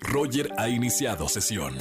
Roger ha iniciado sesión.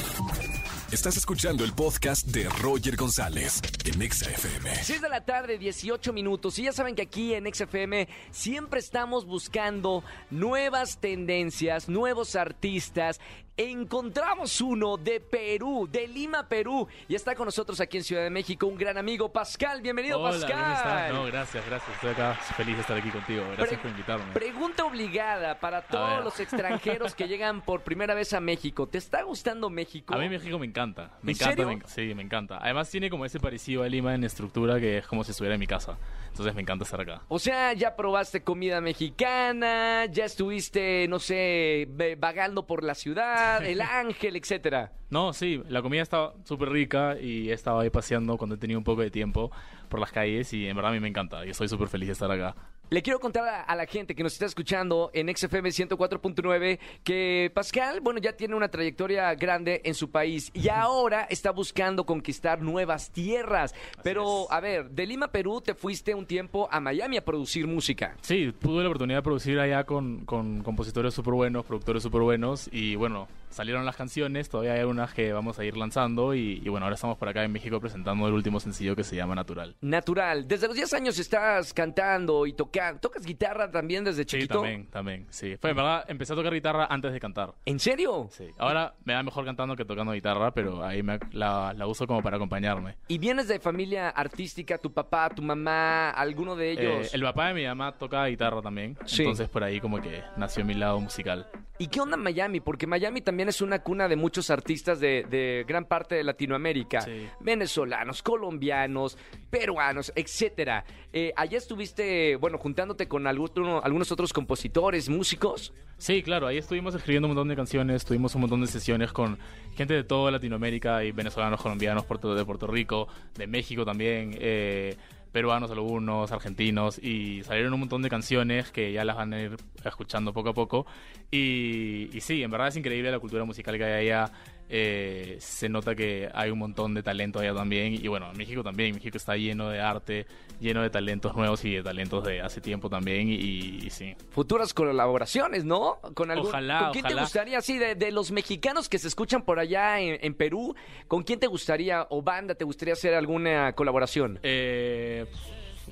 Estás escuchando el podcast de Roger González en Exa FM. 6 de la tarde, 18 minutos. Y ya saben que aquí en XFM siempre estamos buscando nuevas tendencias, nuevos artistas. Encontramos uno de Perú, de Lima, Perú. Y está con nosotros aquí en Ciudad de México un gran amigo, Pascal. Bienvenido, Hola, Pascal. ¿cómo estás? No, gracias, gracias. Estoy acá feliz de estar aquí contigo. Gracias Pre- por invitarme. Pregunta obligada para todos los extranjeros que llegan por primera vez a México. ¿Te está gustando México? A mí México me encanta. Me ¿En encanta, serio? me sí, me encanta. Además tiene como ese parecido a Lima en estructura que es como si estuviera en mi casa. Entonces me encanta estar acá. O sea, ya probaste comida mexicana, ya estuviste, no sé, vagando por la ciudad, el ángel, etcétera. No, sí, la comida estaba súper rica y he estado ahí paseando cuando he tenido un poco de tiempo por las calles y en verdad a mí me encanta y estoy súper feliz de estar acá. Le quiero contar a, a la gente que nos está escuchando en XFM 104.9 que Pascal, bueno, ya tiene una trayectoria grande en su país y ahora está buscando conquistar nuevas tierras. Pero, es. a ver, de Lima, Perú, te fuiste un tiempo a Miami a producir música. Sí, tuve la oportunidad de producir allá con, con compositores súper buenos, productores súper buenos y bueno, salieron las canciones, todavía hay unas que vamos a ir lanzando y, y bueno, ahora estamos por acá en México presentando el último sencillo que se llama Natural. Natural. Desde los 10 años estás cantando y tocando. ¿Tocas guitarra también desde Sí, chiquito? también, también, sí. Fue, en verdad, empecé a tocar guitarra antes de cantar. ¿En serio? Sí. Ahora me da mejor cantando que tocando guitarra, pero ahí me, la, la uso como para acompañarme. ¿Y vienes de familia artística? ¿Tu papá, tu mamá, alguno de ellos? Eh, el papá de mi mamá toca guitarra también, Sí. entonces por ahí como que nació mi lado musical. ¿Y qué onda Miami? Porque Miami también es una cuna de muchos artistas de, de gran parte de Latinoamérica. Sí. Venezolanos, colombianos, peruanos, etcétera. Eh, allá estuviste, bueno, juntándote con alguno- algunos otros compositores, músicos. Sí, claro, ahí estuvimos escribiendo un montón de canciones, tuvimos un montón de sesiones con gente de toda Latinoamérica y venezolanos, colombianos, de Puerto Rico, de México también, eh, peruanos algunos, argentinos, y salieron un montón de canciones que ya las van a ir escuchando poco a poco. Y, sí, en verdad es increíble la cultura musical que hay allá. Eh, se nota que hay un montón de talento allá también. Y bueno, en México también. México está lleno de arte, lleno de talentos nuevos y de talentos de hace tiempo también. Y, y sí, Futuras colaboraciones, ¿no? Con algún, Ojalá, ¿Con quién te gustaría, sí, de, de los mexicanos que se escuchan por allá en, en Perú, ¿con quién te gustaría o banda te gustaría hacer alguna colaboración? Eh,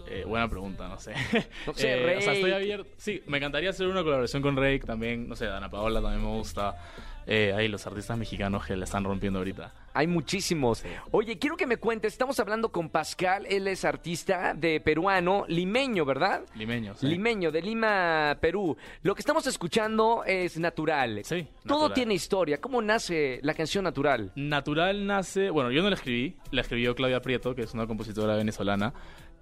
eh, buena pregunta, no sé. No sé, Eh, O sea, estoy Rake. abierto. Sí, me encantaría hacer una colaboración con Rake también. No sé, Dana Paola también me gusta. Eh, ahí los artistas mexicanos que la están rompiendo ahorita. Hay muchísimos. Oye, quiero que me cuentes, estamos hablando con Pascal, él es artista de peruano, limeño, ¿verdad? Limeños. ¿sí? Limeño, de Lima, Perú. Lo que estamos escuchando es natural. Sí, Todo Natural. tiene historia. ¿Cómo nace la canción natural? Natural nace, bueno, yo no la escribí, la escribió Claudia Prieto, que es una compositora venezolana.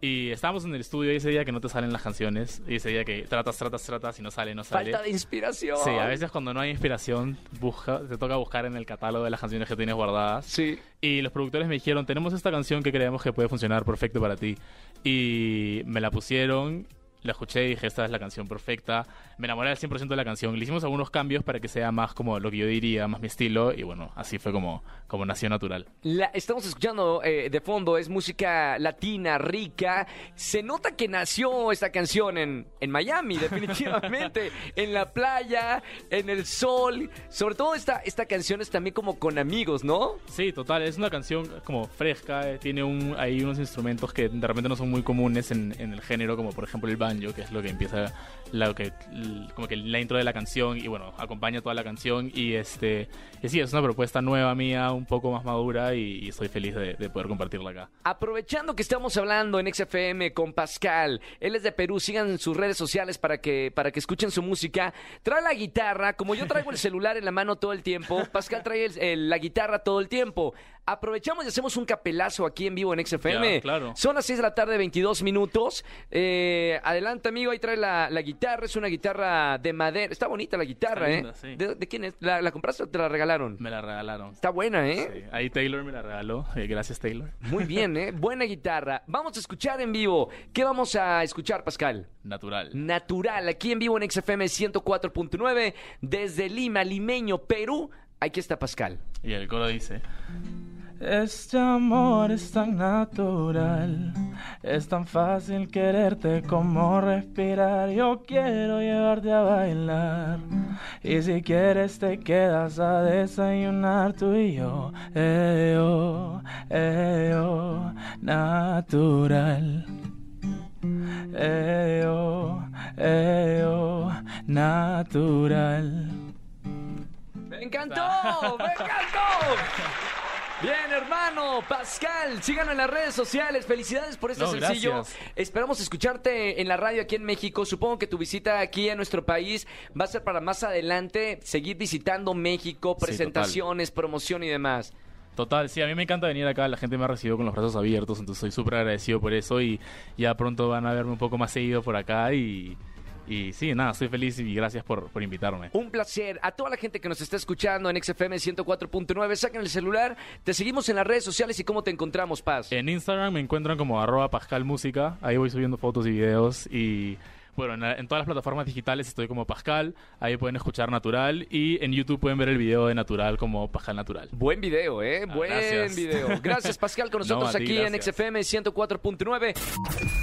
Y estábamos en el estudio y ese día que no te salen las canciones, y ese día que tratas, tratas, tratas y no sale, no sale. Falta de inspiración. Sí, a veces cuando no hay inspiración, busca, te toca buscar en el catálogo de las canciones que tienes guardadas. Sí. Y los productores me dijeron, tenemos esta canción que creemos que puede funcionar perfecto para ti. Y me la pusieron, la escuché y dije, esta es la canción perfecta. Me enamoré al 100% de la canción. Le hicimos algunos cambios para que sea más como lo que yo diría, más mi estilo. Y bueno, así fue como, como nació natural. La, estamos escuchando eh, de fondo, es música latina, rica. Se nota que nació esta canción en, en Miami, definitivamente. en la playa, en el sol. Sobre todo esta, esta canción es también como con amigos, ¿no? Sí, total, es una canción como fresca, eh, tiene un, hay unos instrumentos que de repente no son muy comunes en, en el género, como por ejemplo el banjo, que es lo que empieza, lo que, como que la intro de la canción y bueno, acompaña toda la canción y este, y sí, es una propuesta nueva mía, un poco más madura y, y estoy feliz de, de poder compartirla acá. Aprovechando que estamos hablando en XFM con Pascal, él es de Perú, sigan sus redes sociales para que, para que escuchen su música. Trae la guitarra, como yo traigo el celular en la mano todo el tiempo, Pascal trae el- el- la guitarra todo el tiempo. Aprovechamos y hacemos un capelazo aquí en vivo en XFM. Ya, claro. Son las 6 de la tarde, 22 minutos. Eh, adelante, amigo, ahí trae la, la guitarra, es una guitarra de madera. Está bonita la guitarra, Está ¿eh? linda, sí. ¿De, de quién es? ¿La, la compraste o te la regalaron? Me la regalaron. Está buena, ¿eh? Sí, ahí Taylor me la regaló, eh, gracias Taylor. Muy bien, ¿eh? Buena guitarra. Vamos a escuchar en vivo. ¿Qué vamos a escuchar, Pascal? Natural. Natural, aquí en vivo en XFM 104.9, desde Lima, Limeño, Perú. Aquí está Pascal. Y el coro dice... Este amor es tan natural, es tan fácil quererte como respirar. Yo quiero llevarte a bailar y si quieres te quedas a desayunar tú y yo. Eh, oh, eh, oh, natural. Eh, oh, eh, oh, natural. ¡Me encantó! ¡Me encantó! Bien, hermano, Pascal, síganos en las redes sociales. Felicidades por este No, sencillo. gracias. Esperamos escucharte en la radio aquí en México. Supongo que tu visita aquí a nuestro país va a ser para más adelante seguir visitando México, Sí, presentaciones, promoción y demás. Total, sí, a mí me encanta venir acá, la gente me ha recibido con los brazos abiertos, entonces soy súper agradecido por eso y ya pronto van a verme un poco más seguido por acá y, y sí, nada, estoy feliz y gracias por, por invitarme. Un placer. A toda la gente que nos está escuchando en XFM 104.9, saquen el celular. Te seguimos en las redes sociales y cómo te encontramos, Paz. En Instagram me encuentran como arroba Pascal Música, ahí voy subiendo fotos y videos y bueno, en, la- en todas las plataformas digitales estoy como Pascal, ahí pueden escuchar Natural y en YouTube pueden ver el video de Natural como Pascal Natural. Buen video, ¿eh? Ah, Buen gracias. video. Gracias, Pascal, con No, nosotros ti, aquí en. XFM 104.9.